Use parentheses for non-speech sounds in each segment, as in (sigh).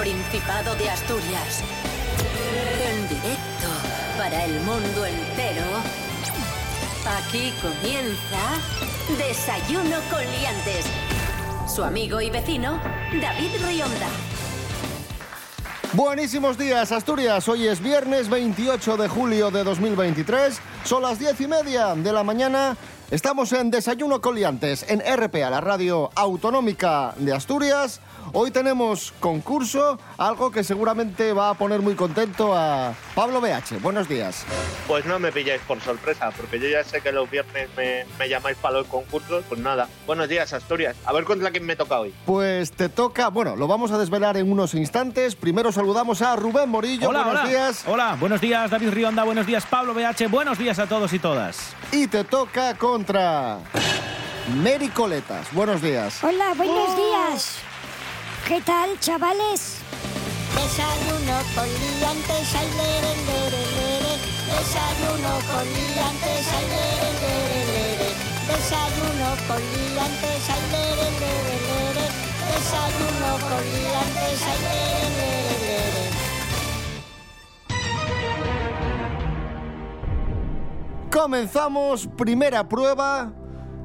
Principado de Asturias. En directo para el mundo entero. Aquí comienza Desayuno con Liantes. Su amigo y vecino, David Rionda. Buenísimos días, Asturias. Hoy es viernes 28 de julio de 2023. Son las diez y media de la mañana. Estamos en Desayuno Coliantes, en RPA, la radio autonómica de Asturias. Hoy tenemos concurso, algo que seguramente va a poner muy contento a Pablo BH. Buenos días. Pues no me pilláis por sorpresa, porque yo ya sé que los viernes me, me llamáis para los concursos. Pues nada, buenos días, Asturias. A ver contra quién me toca hoy. Pues te toca, bueno, lo vamos a desvelar en unos instantes. Primero saludamos a Rubén Morillo. Hola, buenos hola. días. Hola, buenos días David Rionda, buenos días Pablo BH, buenos días a todos y todas. Y te toca contra Mary Coletas. Buenos días. Hola, buenos días. ¿Qué tal, chavales? Desayuno con liantes, ay, lere, lere, lere. Desayuno con liantes, ay, lere, lere, lere. Desayuno con liantes, ay, lere, lere, lere. Desayuno con liantes, ay, lere, lere, lere. Comenzamos primera prueba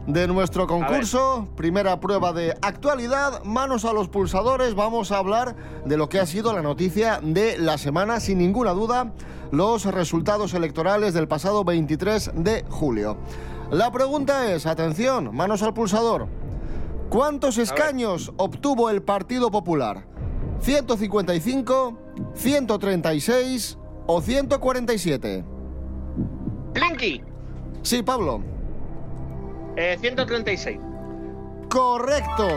de nuestro concurso, primera prueba de actualidad, manos a los pulsadores, vamos a hablar de lo que ha sido la noticia de la semana, sin ninguna duda, los resultados electorales del pasado 23 de julio. La pregunta es, atención, manos al pulsador, ¿cuántos escaños obtuvo el Partido Popular? ¿155, 136 o 147? Blinky, Sí, Pablo. eh, 136. Correcto.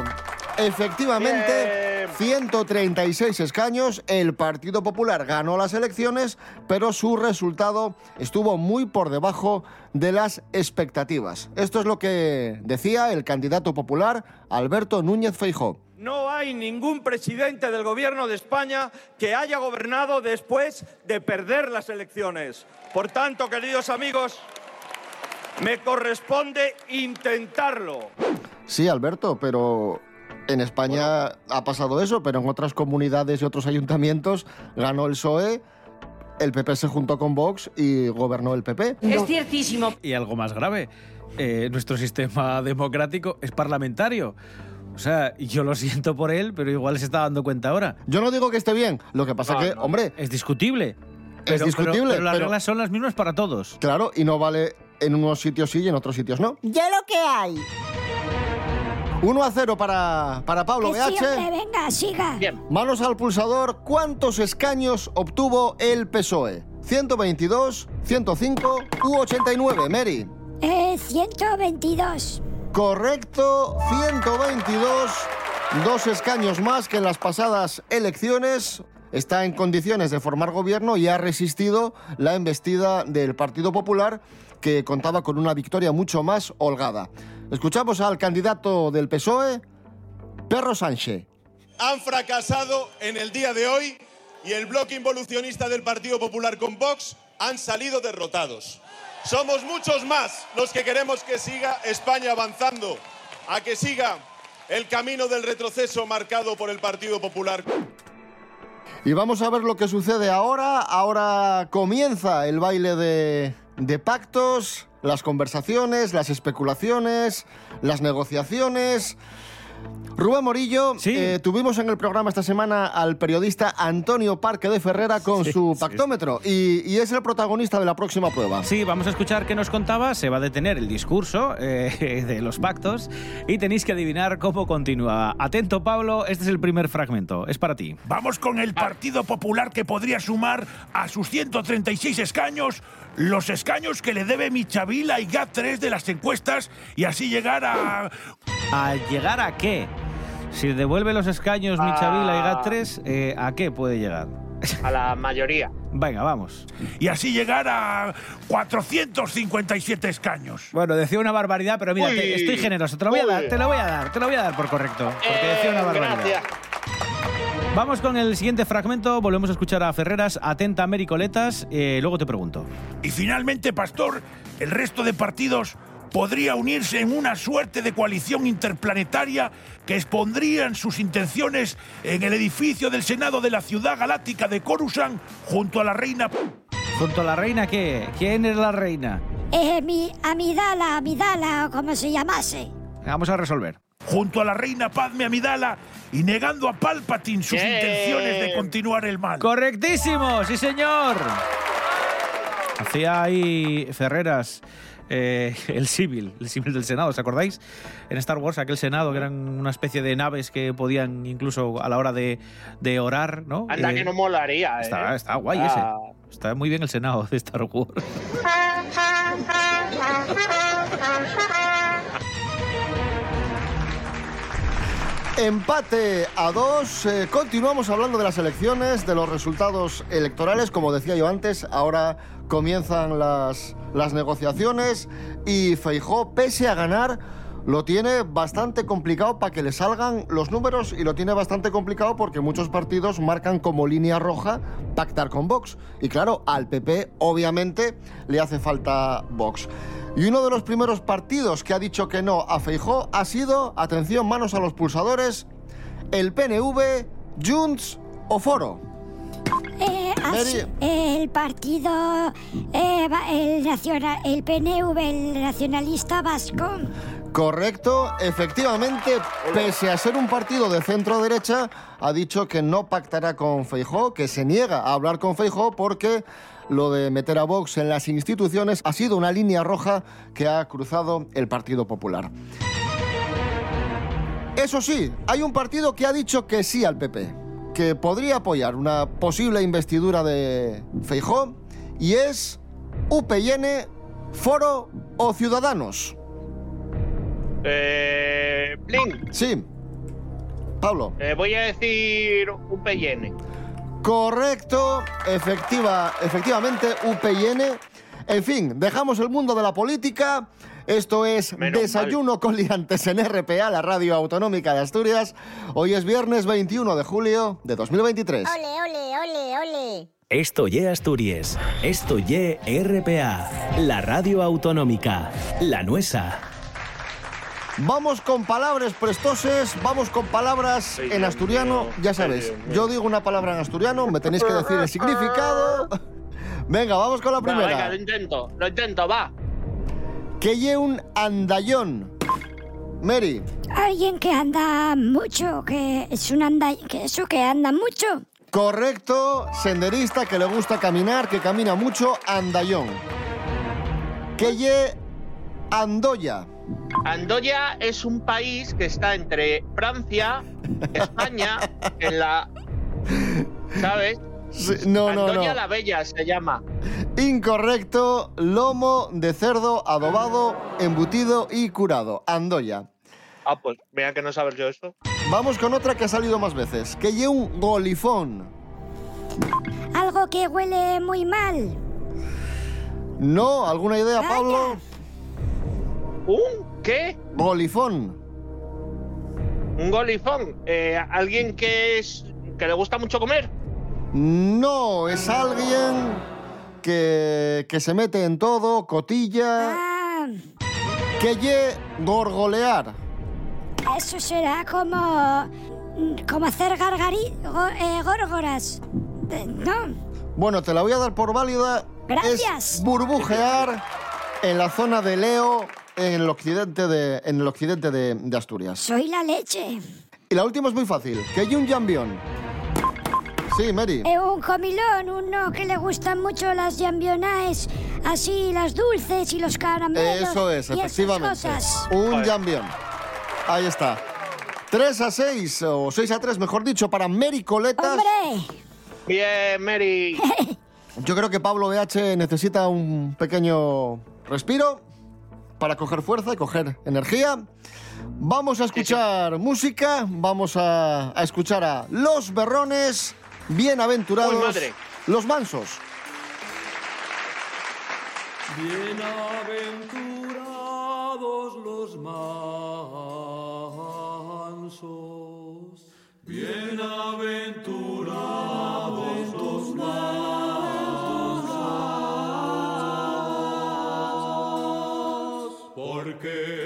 Efectivamente, Bien. 136 escaños. El Partido Popular ganó las elecciones, pero su resultado estuvo muy por debajo de las expectativas. Esto es lo que decía el candidato popular Alberto Núñez Feijó. No hay ningún presidente del gobierno de España que haya gobernado después de perder las elecciones. Por tanto, queridos amigos, me corresponde intentarlo. Sí, Alberto, pero en España ha pasado eso, pero en otras comunidades y otros ayuntamientos ganó el PSOE, el PP se juntó con Vox y gobernó el PP. Es ciertísimo. Y algo más grave, eh, nuestro sistema democrático es parlamentario. O sea, yo lo siento por él, pero igual se está dando cuenta ahora. Yo no digo que esté bien, lo que pasa No, que, no. hombre, Es discutible. Pero- discutible, Pero, pero las pero- reglas son las mismas para todos. claro, y no vale en unos sitios sí y en otros sitios no. Ya lo que hay. 1 a 0 para, para Pablo Que BH. venga, siga. Bien, Manos al pulsador, ¿cuántos escaños obtuvo el PSOE? ¿122, 105 u 89, Mary? Eh, 122. Correcto, 122, dos escaños más que en las pasadas elecciones. Está en condiciones de formar gobierno y ha resistido la embestida del Partido Popular, que contaba con una victoria mucho más holgada. Escuchamos al candidato del PSOE, Perro Sánchez. han fracasado en el día de hoy y el bloque involucionista del Partido Popular con Vox han salido derrotados. Somos muchos más los que queremos que siga España avanzando, a que siga el camino del retroceso marcado por el Partido Popular. Y vamos a ver lo que sucede ahora. Ahora comienza el baile de, de pactos, las conversaciones, las especulaciones, las negociaciones. Rubén Morillo, Sí. eh, tuvimos en el programa esta semana al periodista Antonio Parque de Ferrera con Sí, su sí, pactómetro y, y es el protagonista de la próxima prueba. Sí, vamos a escuchar qué nos contaba. Se va a detener el discurso eh, (laughs) de los pactos y tenéis que adivinar cómo continúa. Atento, Pablo, este es el primer fragmento. Es para ti. Vamos con el Partido Popular que podría sumar a sus 136 escaños los escaños que le debe Michavila y GAT3 de las encuestas y así llegar a... ¿A llegar a qué? Si devuelve los escaños Michavila y GAT3, eh, ¿a qué puede llegar? a la mayoría. (laughs) Venga, vamos. y así llegar a 457 escaños. Bueno, decía una barbaridad, pero mira, Uy. te- estoy generoso. Te lo voy a Uy. dar, te lo voy a dar, te lo voy a dar por correcto. Porque decía una Eh, barbaridad. gracias. Vamos con el siguiente fragmento. Volvemos a escuchar a Ferreras. Atenta, Mary Coletas. eh, luego te pregunto. Y finalmente, Pastor, el resto de partidos podría unirse en una suerte de coalición interplanetaria que expondrían sus intenciones en el edificio del Senado de la ciudad galáctica de Coruscant junto a la reina... ¿Junto a la reina qué? ¿Quién es la reina? Eh, mi Amidala, Amidala, o como se llamase. Vamos a resolver. junto a la reina Padme Amidala y negando a Palpatine sus Bien. intenciones de continuar el mal. Correctísimo, sí señor. Hacía ahí Ferreras eh, (laughs) el símil, el símil del Senado, ¿os acordáis? En Star Wars, aquel Senado que eran una especie de naves que podían incluso a la hora de, de orar, ¿no? Anda Eh, que no molaría, ¿eh? Está, está guay Ah. ese. Está muy bien el Senado de Star Wars. (laughs) Empate a dos. Eh, continuamos hablando de las elecciones, de los resultados electorales. Como decía yo antes, ahora comienzan las, las negociaciones y Feijó, pese a ganar, lo tiene bastante complicado para que le salgan los números y lo tiene bastante complicado porque muchos partidos marcan como línea roja pactar con Vox. Y claro, al PP obviamente le hace falta Vox. Y uno de los primeros partidos que ha dicho que no a Feijó ha sido, atención, manos a los pulsadores, el PNV, Junts o Foro. Eh, así, el partido, eh, el, nacional, el PNV, el nacionalista vasco. Correcto, efectivamente, pese a ser un partido de centro derecha, ha dicho que no pactará con Feijó, que se niega a hablar con Feijó porque lo de meter a Vox en las instituciones ha sido una línea roja que ha cruzado el Partido Popular. Eso sí, hay un partido que ha dicho que sí al PP, que podría apoyar una posible investidura de Feijó y es UPN, Foro o Ciudadanos. Eh, Blink, Sí. Pablo. eh, voy a decir un PN. Correcto, efectiva, efectivamente, UPN. En fin, dejamos el mundo de la política. Esto es Menos Desayuno con Liantes en RPA, la radio autonómica de Asturias. Hoy es viernes 21 de julio de 2023. Ole, ole, ole, ole. Esto ye Asturias. Esto ye RPA. La radio autonómica. La nuesa. Vamos con palabras prestoses, vamos con palabras en asturiano. Ya mío. yo digo una palabra en asturiano, me tenéis que decir el significado. (laughs) Venga, vamos con la Va, venga, primera. lo intento, lo intento, va. Que lle un andallón. Mary. Alguien que anda mucho, que es un anda, que eso que anda mucho. Correcto, senderista que le gusta caminar, que camina mucho, andallón. Que lle Andoya. Andoya es un país que está entre Francia, España, (laughs) en la. ¿Sabes? Sí, no, no, Andoya no. la Bella se llama. Incorrecto, lomo de cerdo adobado, embutido y curado. Andoya. Ah, pues vea que no sabes yo esto. Vamos con otra que ha salido más veces. Que lle un golifón. Algo que huele muy mal. No, ¿alguna idea, Vaya. Pablo? ¿Un qué? Golifón. Un golifón. Eh, ¿Alguien que es. que le gusta mucho comer? No, es alguien que, que se mete en todo, cotilla. Ah, Que lle gorgolear. eso será como, como hacer gargari, go- eh, górgoras. Eh, No, Bueno, te la voy a dar por válida. Gracias. Es burbujear en la zona de Leo, en el occidente de, en el occidente de, de Asturias. soy la leche. Y la última es muy fácil. Que hay un jambión. Sí, Mary. Eh, un comilón, uno que le gustan mucho las jambionaes, así las dulces y los caramelos. Eso es, y esas efectivamente. cosas. Un jambión. Ahí está. 3 a 6, o 6 a 3, mejor dicho, para Mary Coletas. ¡Hombre! Bien, Mary. (laughs) Yo creo que Pablo BH necesita un pequeño respiro para coger fuerza y coger energía. Vamos a escuchar música, vamos a, a escuchar a Los Berrones, Bienaventurados, Uy, madre. Los Mansos. Bienaventurados los mansos, bienaventurados los mansos, Okay.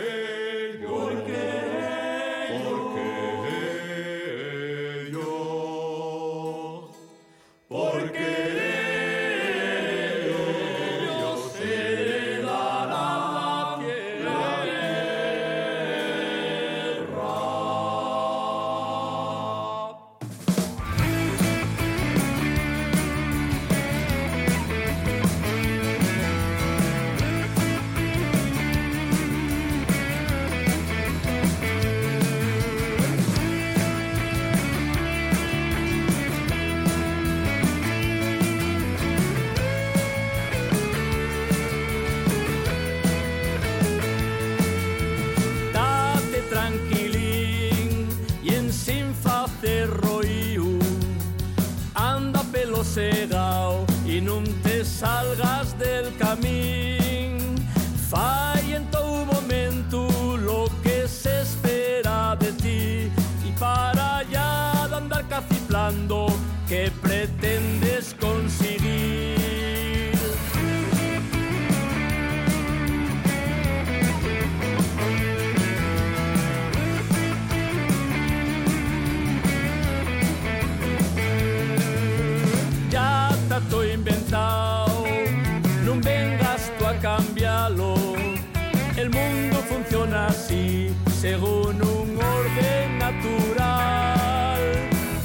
Según un orden natural.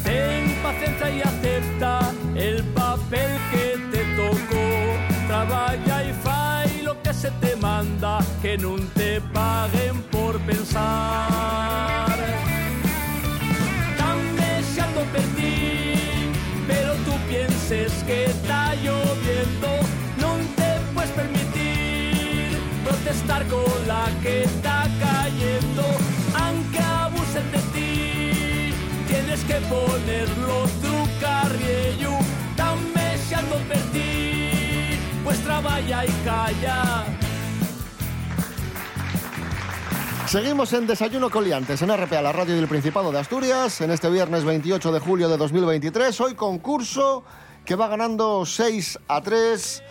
Ten paciencia y acepta el papel que te tocó. Trabaja y fai lo que se te manda, que no te paguen por pensar. Dame se advertir, pero tú pienses que está lloviendo, no te puedes permitir protestar con la que abusen de ti, tienes que ponerlo tu carriello, dame se advertir, pues trabaja y calla. Seguimos en Desayuno Coliantes en RPA, la radio del Principado de Asturias, en este viernes 28 de julio de 2023. Hoy concurso que va ganando 6 a 3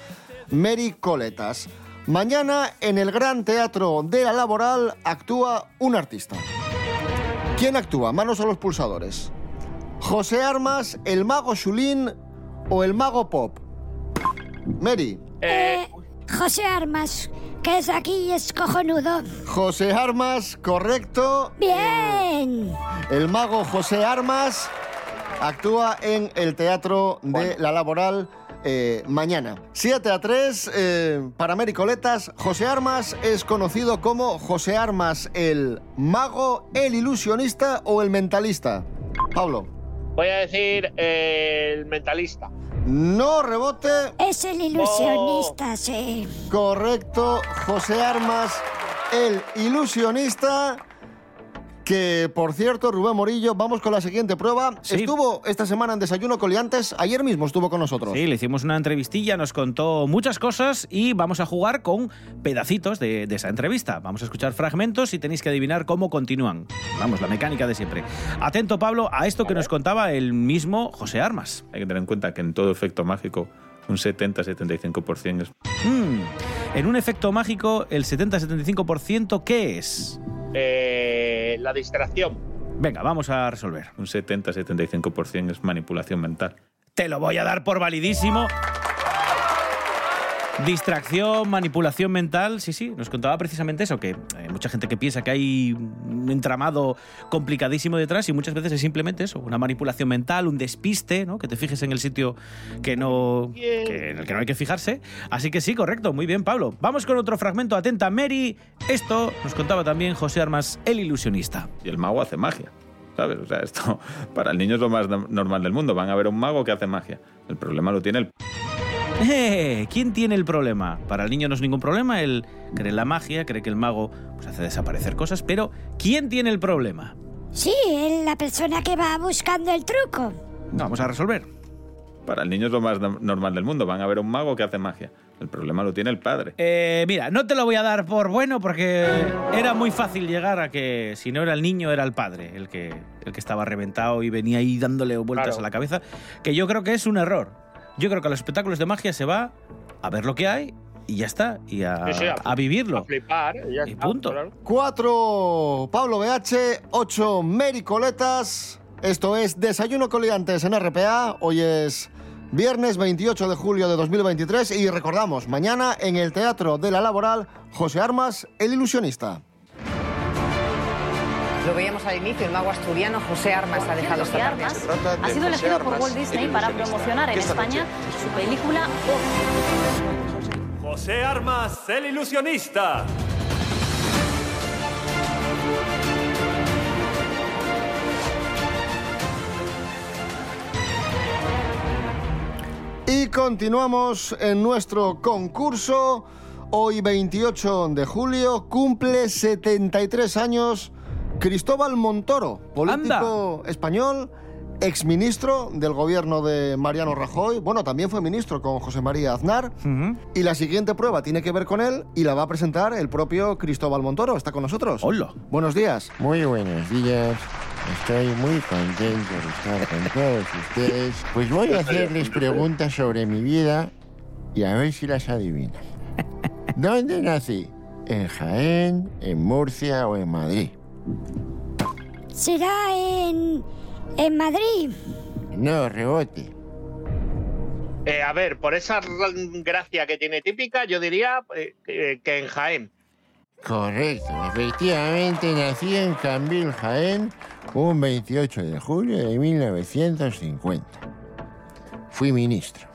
Mary Coletas. Mañana en el Gran Teatro de la Laboral actúa un artista. ¿Quién actúa? Manos a los pulsadores. José Armas, el mago Chulín o el mago Pop. Mary. Eh, José Armas, que es aquí y es cojonudo. José Armas, correcto. Bien. El mago José Armas actúa en el Teatro de la Laboral eh, mañana. 7 a 3 eh, para Mericoletas. José Armas es conocido como José Armas el mago, el ilusionista o el mentalista. Pablo. Voy a decir eh, el mentalista. No rebote. Es el ilusionista, sí. Correcto, José Armas, el ilusionista. Que, por cierto, Rubén Morillo, vamos con la siguiente prueba. Sí. Estuvo esta semana en Desayuno Coliantes, ayer mismo estuvo con nosotros. Sí, le hicimos una entrevistilla, nos contó muchas cosas y vamos a jugar con pedacitos de, de esa entrevista. Vamos a escuchar fragmentos y tenéis que adivinar cómo continúan. Vamos, la mecánica de siempre. Atento, Pablo, a esto que nos contaba el mismo José Armas. Hay que tener en cuenta que en todo efecto mágico un 70-75% es... Mm, en un efecto mágico, el 70-75%, ¿qué es? Eh, la distracción. Venga, vamos a resolver. Un 70-75% es manipulación mental. Te lo voy a dar por validísimo. Distracción, manipulación mental, sí, sí, nos contaba precisamente eso, que hay mucha gente que piensa que hay un entramado complicadísimo detrás y muchas veces es simplemente eso, una manipulación mental, un despiste, ¿no? que te fijes en el sitio que no, en el que no hay que fijarse. Así que sí, correcto, muy bien Pablo. Vamos con otro fragmento, atenta Mary. Esto nos contaba también José Armas, el ilusionista. Y el mago hace magia. ¿Sabes? O sea, esto (laughs) para el niño es lo más no- normal del mundo. Van a ver un mago que hace magia. El problema lo tiene el Eh, ¿Quién tiene el problema? Para el niño no es ningún problema, él cree en la magia, cree que el mago pues, hace desaparecer cosas, pero ¿quién tiene el problema? Sí, es la persona que va buscando el truco. Vamos a resolver. Para el niño es lo más no- normal del mundo. Van a ver a un mago que hace magia. El problema lo tiene el padre. Eh, mira, no te lo voy a dar por bueno porque era muy fácil llegar a que si no era el niño era el padre el que, el que estaba reventado y venía ahí dándole vueltas Claro. a la cabeza, que yo creo que es un error. Yo creo que a los espectáculos de magia se va a ver lo que hay y ya está, y a, Sí, sí, a vivirlo. A flipar. y ya Y está, punto. claro. 4 Pablo BH, 8 Mary Coletas. Esto es Desayuno Coliantes en RPA. Hoy es viernes 28 de julio de 2023 y recordamos, mañana en el Teatro de la Laboral, José Armas, el ilusionista. Lo veíamos al inicio, el mago asturiano José Armas ha dejado esta tarde. Armas ha sido elegido por Walt Disney para promocionar en España su película José Armas, el ilusionista. Y continuamos en nuestro concurso. Hoy 28 de julio cumple 73 años Cristóbal Montoro, político español exministro del gobierno de Mariano Rajoy. Bueno, también fue ministro con José María Aznar. Y la siguiente prueba tiene que ver con él y la va a presentar el propio Cristóbal Montoro. ¿Está con nosotros? Hola. Buenos días. Muy buenos días. Estoy muy contento de estar con todos ustedes. Pues voy a hacerles preguntas sobre mi vida y a ver si las adivinan. ¿Dónde nací? ¿En Jaén, en Murcia o en Madrid? ¿Será en, en Madrid? No, rebote. Eh, a ver, por esa gracia que tiene típica, yo diría eh, que- que en Jaén. Correcto, efectivamente nací en Cambil, Jaén, un 28 de julio de 1950. Fui ministro.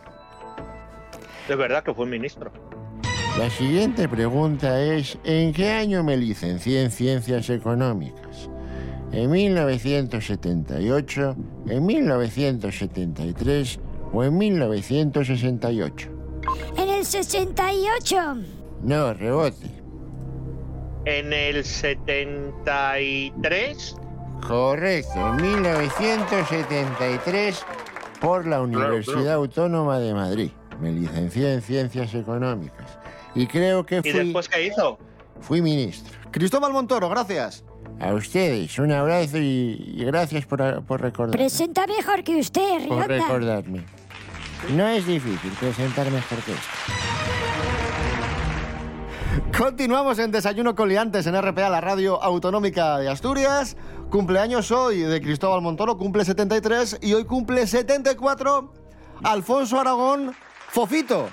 Es verdad que fue ministro. La siguiente pregunta es, ¿en qué año me licencié en Ciencias Económicas? ¿En 1978, en 1973 o en 1968? En el 68. No, rebote. En el 73. Correcto, en 1973 por la Universidad Autónoma de Madrid. Me licencié en Ciencias Económicas. Y creo que ¿Y fui, después qué hizo? fui ministro. Cristóbal Montoro, gracias. A ustedes, un abrazo y, y gracias por, por recordar. Presenta mejor que usted, por Rionda. recordarme. No es difícil presentar mejor que esto. Continuamos en Desayuno con Liantes en RPA, la radio autonómica de Asturias. Cumpleaños hoy de Cristóbal Montoro, cumple 73 y hoy cumple 74 Alfonso Aragón Fofito.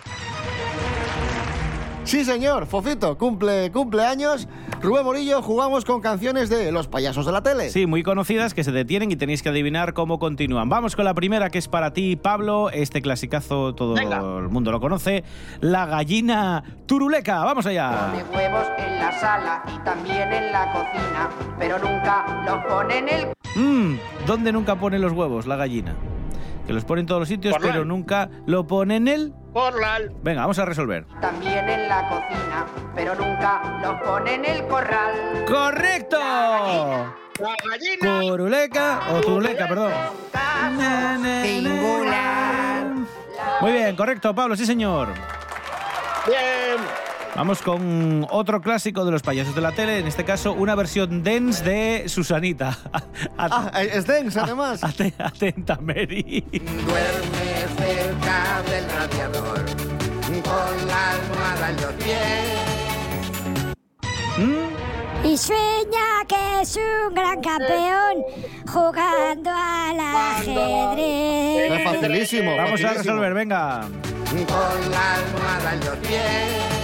Sí, señor, Fofito, cumple, cumple años. Rubén Morillo, jugamos con canciones de los payasos de la tele. Sí, muy conocidas que se detienen y tenéis que adivinar cómo continúan. Vamos con la primera que es para ti, Pablo. Este clasicazo todo el mundo lo conoce. La gallina turuleca. Vamos allá. Pone huevos en la sala y también en la cocina, pero nunca los pone en el Mm, ¿Dónde nunca pone los huevos la gallina? Que los pone en todos los sitios, pero nunca lo pone en el... Corral. Venga, vamos a resolver. también en la cocina, pero nunca los pone en el corral. ¡Correcto! La gallina. Turuleca o turuleca, perdón. Singular. Muy bien, correcto, Pablo, sí señor. Bien. Vamos con otro clásico de los payasos de la tele, en este caso una versión dance de Susanita. (laughs) Ah, es dense, además. Ate- Atenta, Mary. Duerme cerca del radiador, con la almohada en los pies. ¿Mm? Y sueña que es un gran campeón jugando al ajedrez. Es facilísimo. Vamos a resolver, venga. con la almohada en los pies.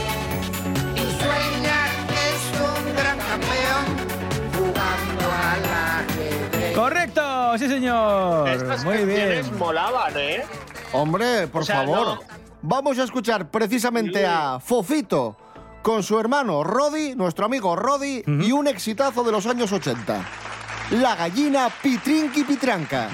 Sí señor. Estas Muy bien. molaban, ¿eh? Hombre, por O sea, favor. no. Vamos a escuchar precisamente a Fofito con su hermano Rodi, nuestro amigo Rodi, y un exitazo de los años 80. La gallina Pitrinqui Pitranca.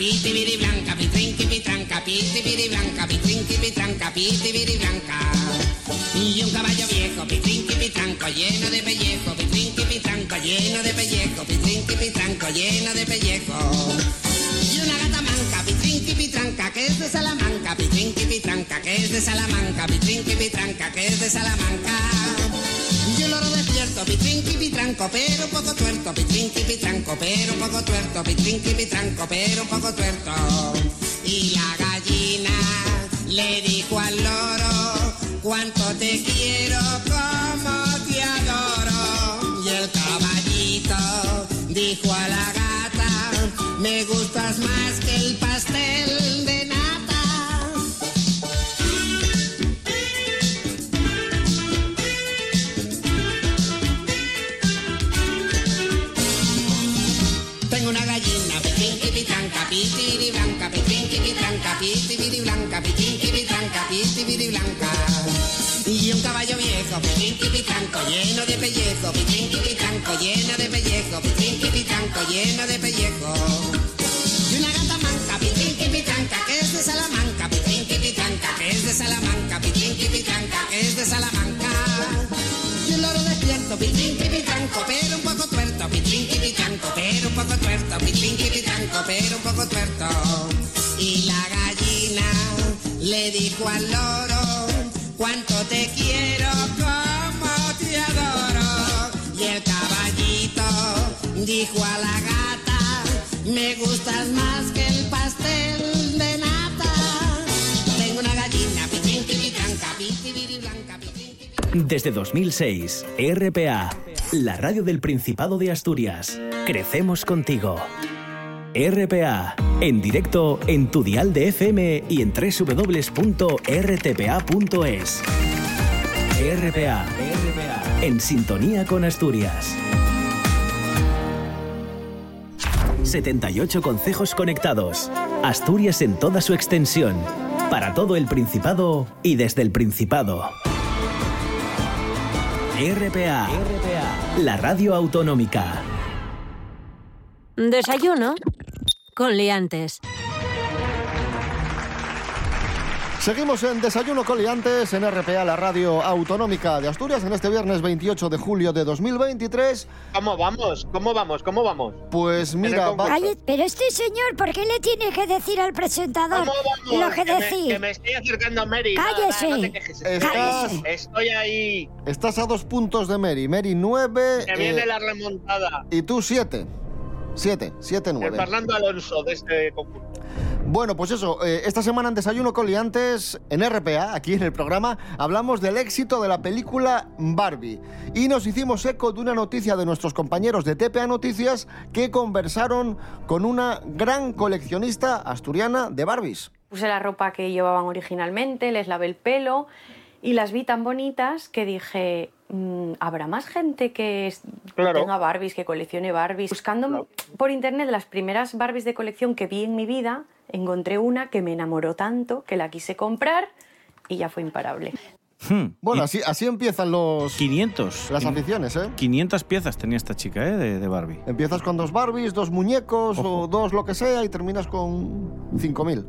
Piti biri blanca, pitrinqui pitranca, piti biri blanca, pitrinqui pitranca, piti biri blanca. Y un caballo viejo, pitrinqui pitranco, lleno de pellejo, pitrinqui pitranco, lleno de pellejo, pitrinqui pitranco, lleno de pellejo. Y una gata manca, pitrinqui pitranca, que es de Salamanca, pitrinqui pitranca, que es de Salamanca, pitrinqui pitranca, que es de Salamanca. Un loro despierto, pitrinqui pitranco, pero un poco tuerto, pitrinqui pitranco, pero un poco tuerto, pitrinqui pitranco, pero un poco tuerto. Y la gallina le dijo al loro, cuánto te quiero, como te adoro. Y el caballito dijo a la gata, me gustas más que el pastel pitiri blanca, pitrinqui pitranca, pitiri blanca, pitrinqui pitranca, pitiri blanca. Y un caballo viejo, pitrinqui pitranco, lleno de pellejo, pitrinqui pitranco, lleno de pellejo, pitranco, blanco lleno de pellejo. Y una gata manca, pitrinqui pitranca, que es de Salamanca, pitrinqui pitranca, que es de Salamanca, pitrinqui pitranca, que es de Salamanca. Loro despierto, pitrinqui pitranco, pero un poco tuerto, pitrinqui pitranco, pero un poco tuerto, pitrinqui pitranco, pero un poco tuerto. Y la gallina le dijo al loro, cuánto te quiero, como te adoro. Y el caballito dijo a la gata, me gustas más que el pastel de nata. Tengo una gallina, pitrinqui pitranca, pitibiri blanca, Desde 2006, RPA, la radio del Principado de Asturias. Crecemos contigo. RPA, en directo en tu dial de FM y en www.rtpa.es. RPA, en sintonía con Asturias. 78 concejos conectados. Asturias en toda su extensión. Para todo el Principado y desde el Principado. RPA, la radio autonómica. Desayuno con liantes. Seguimos en Desayuno Coliantes en RPA, la radio autonómica de Asturias, en este viernes 28 de julio de 2023. ¿Cómo vamos? ¿Cómo vamos? ¿Cómo vamos? Pues mira, va- Calle- pero este señor, ¿por qué le tiene que decir al presentador ¿Cómo vamos? lo que me, decir? que me estoy acercando a Mary. Cállese. nada, no te quejes. Estás- Estoy ahí. estás a dos puntos de Mary. Mary 9 Que viene la remontada. y tú 7. 7, 7, El 9. Fernando Alonso de este concurso. Bueno, pues eso, eh, esta semana en Desayuno Coliantes, en RPA, aquí en el programa, hablamos del éxito de la película Barbie. Y nos hicimos eco de una noticia de nuestros compañeros de TPA Noticias que conversaron con una gran coleccionista asturiana de Barbies. Puse la ropa que llevaban originalmente, les lavé el pelo y las vi tan bonitas que dije, mm, ¿habrá más gente que Claro. tenga Barbies, que coleccione Barbies? Buscando por internet las primeras Barbies de colección que vi en mi vida, encontré una que me enamoró tanto que la quise comprar y ya fue imparable. Bueno, así, así empiezan los... 500. Las aficiones, ¿eh? 500 piezas tenía esta chica, ¿eh? De, de Barbie. Empiezas con dos Barbies, dos muñecos o dos lo que sea y terminas con 5.000.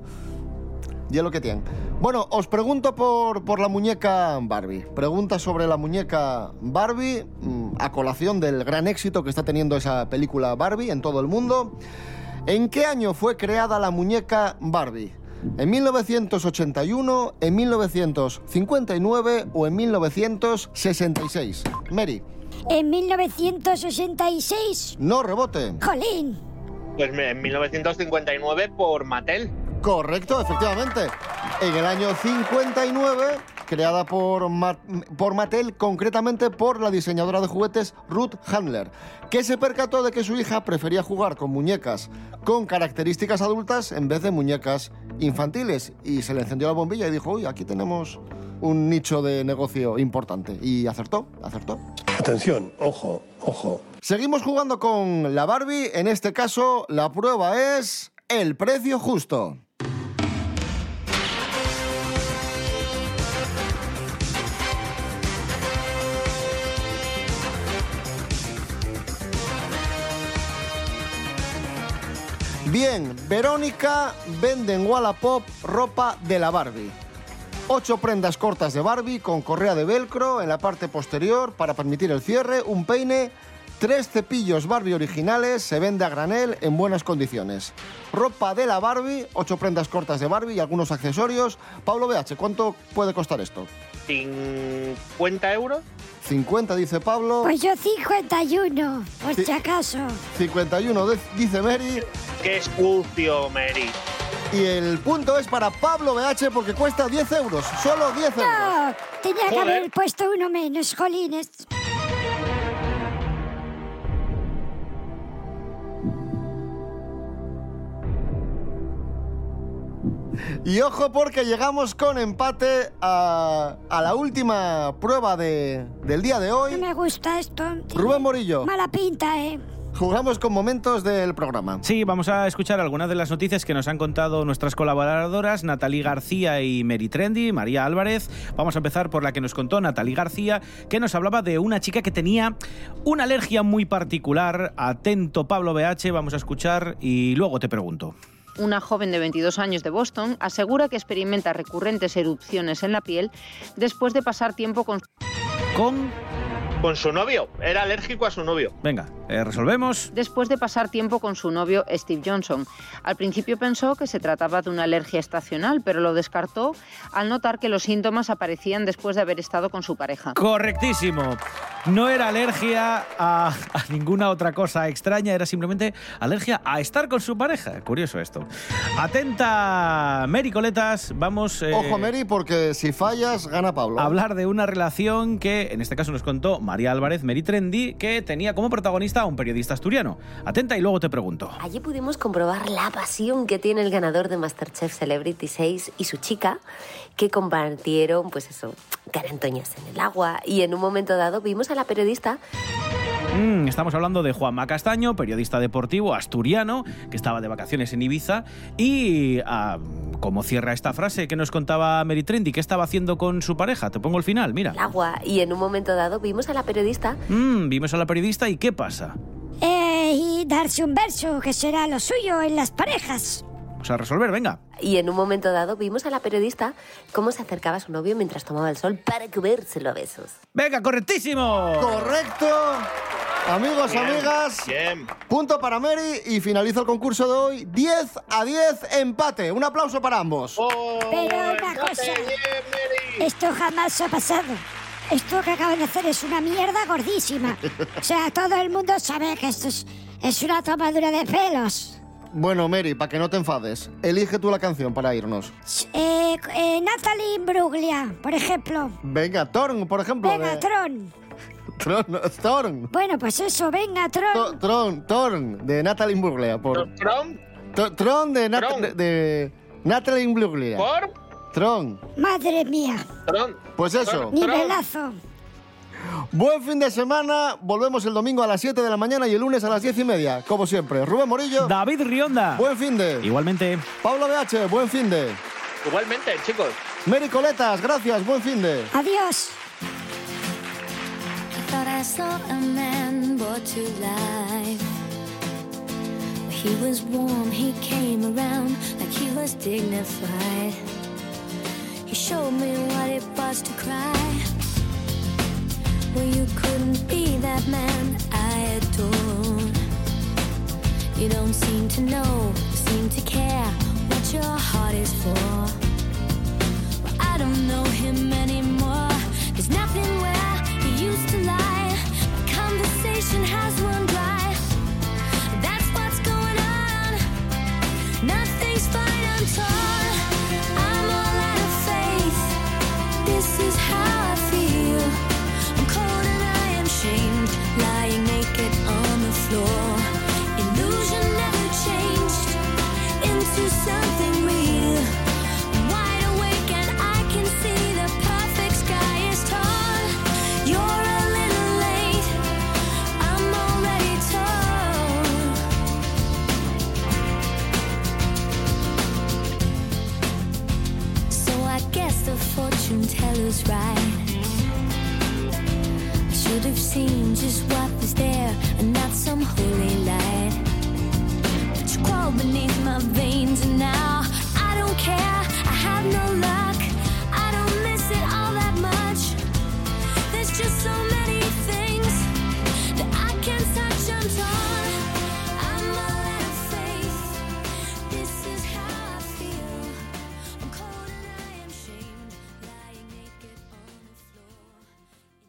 Y es lo que tienen. Bueno, os pregunto por, por la muñeca Barbie. Pregunta sobre la muñeca Barbie, mm, a colación del gran éxito que está teniendo esa película Barbie en todo el mundo. ¿En qué año fue creada la muñeca Barbie? ¿En 1981, en 1959 o en 1966? Mary, En 1966. no rebote. Jolín. Pues en 1959 por Mattel. Correcto, efectivamente. En el año 59, creada por, Ma- por Mattel, concretamente por la diseñadora de juguetes Ruth Handler, que se percató de que su hija prefería jugar con muñecas con características adultas en vez de muñecas infantiles. Y se le encendió la bombilla y dijo, uy, aquí tenemos un nicho de negocio importante. Y acertó, acertó. Atención, ojo, ojo. Seguimos jugando con la Barbie. En este caso, la prueba es el precio justo. Bien, Verónica vende en Wallapop ropa de la Barbie. Ocho prendas cortas de Barbie con correa de velcro en la parte posterior para permitir el cierre, un peine, tres cepillos Barbie originales, se vende a granel en buenas condiciones. Ropa de la Barbie, ocho prendas cortas de Barbie y algunos accesorios. Pablo BH, ¿cuánto puede costar esto? 50 euros. 50 dice Pablo, Pues yo 51, por si acaso. 51 de- dice Mary Qué escucio, Mary. y el punto es para Pablo BH porque cuesta 10 euros, solo 10 euros. No, tenía que Joder. haber puesto uno menos, jolines. Y ojo porque llegamos con empate a, a la última prueba de- del día de No hoy. me gusta esto. Rubén Morillo. Mala pinta, ¿eh? Jugamos con momentos del programa. Sí, vamos a escuchar algunas de las noticias que nos han contado nuestras colaboradoras, Natalie García y Mary Trendy, María Álvarez. Vamos a empezar por la que nos contó Natalie García, que nos hablaba de una chica que tenía una alergia muy particular. Atento, Pablo BH, vamos a escuchar y luego te pregunto. Una joven de 22 años de Boston asegura que experimenta recurrentes erupciones en la piel después de pasar tiempo con... ¿Con? Con su novio. Era alérgico a su novio. Venga, eh, resolvemos. Después de pasar tiempo con su novio Steve Johnson. Al principio pensó que se trataba de una alergia estacional, pero lo descartó al notar que los síntomas aparecían después de haber estado con su pareja. Correctísimo. No era alergia a, a ninguna otra cosa extraña, era simplemente alergia a estar con su pareja. Curioso esto. Atenta, Mary Coletas, vamos... eh, Ojo, Mary, porque si fallas, gana Pablo. a hablar de una relación que en este caso nos contó María Álvarez, Mary Trendy, que tenía como protagonista a un periodista asturiano. Atenta y luego te pregunto. Allí pudimos comprobar la pasión que tiene el ganador de Masterchef Celebrity 6 y su chica, que compartieron, pues eso, carantoñas en el agua. Y en un momento dado vimos a la periodista Mm, estamos hablando de Juanma Castaño, periodista deportivo asturiano, que estaba de vacaciones en Ibiza. Y ah, como cierra esta frase que nos contaba Mary Trendy, ¿qué estaba haciendo con su pareja? Te pongo el final, mira. el agua. Y en un momento dado vimos a la periodista Mm, vimos a la periodista y ¿qué pasa? Eh, y darse un verso, que será lo suyo en las parejas. Vamos a resolver, venga. y en un momento dado vimos a la periodista cómo se acercaba a su novio mientras tomaba el sol para cubérselo a besos. Venga, correctísimo. Correcto. Amigos, Bien, amigas, Bien. punto para Mary y finaliza el concurso de hoy 10 a 10 empate. Un aplauso para ambos. Pero una cosa, esto jamás ha pasado. Esto que acaban de hacer es una mierda gordísima. O sea, todo el mundo sabe que esto es, es una tomadura de pelos. Bueno, Mary, para que no te enfades, elige tú la canción para irnos. Eh, eh, Natalie Imbruglia, por ejemplo. Venga, Torn, por ejemplo. Venga, de- Tron. Tron, Torn. Bueno, pues eso, venga, Tron. To- Tron, Torn, de Natalie Imbruglia. Por... ¿Tron? To- Tron de, Nat- Tron. de, de Natalie Imbruglia. ¿Por? Tron. Madre mía. Tron. Pues eso. Nivelazo. Buen fin de semana. Volvemos el domingo a las 7 de la mañana y el lunes a las 10 y media. Como siempre. Rubén Morillo. David Rionda. Buen fin de. Igualmente. Pablo BH. Buen fin de. Igualmente, chicos. Mary Coletas. Gracias. Buen fin de. Adiós. He was warm, he came around like he was dignified. He showed me what it was to cry. Well, you couldn't be that man I. You don't seem to know, seem to care what your heart is for. Well, I don't know him anymore. There's nothing where he used to lie. Conversation has run floor. Illusion never changed into something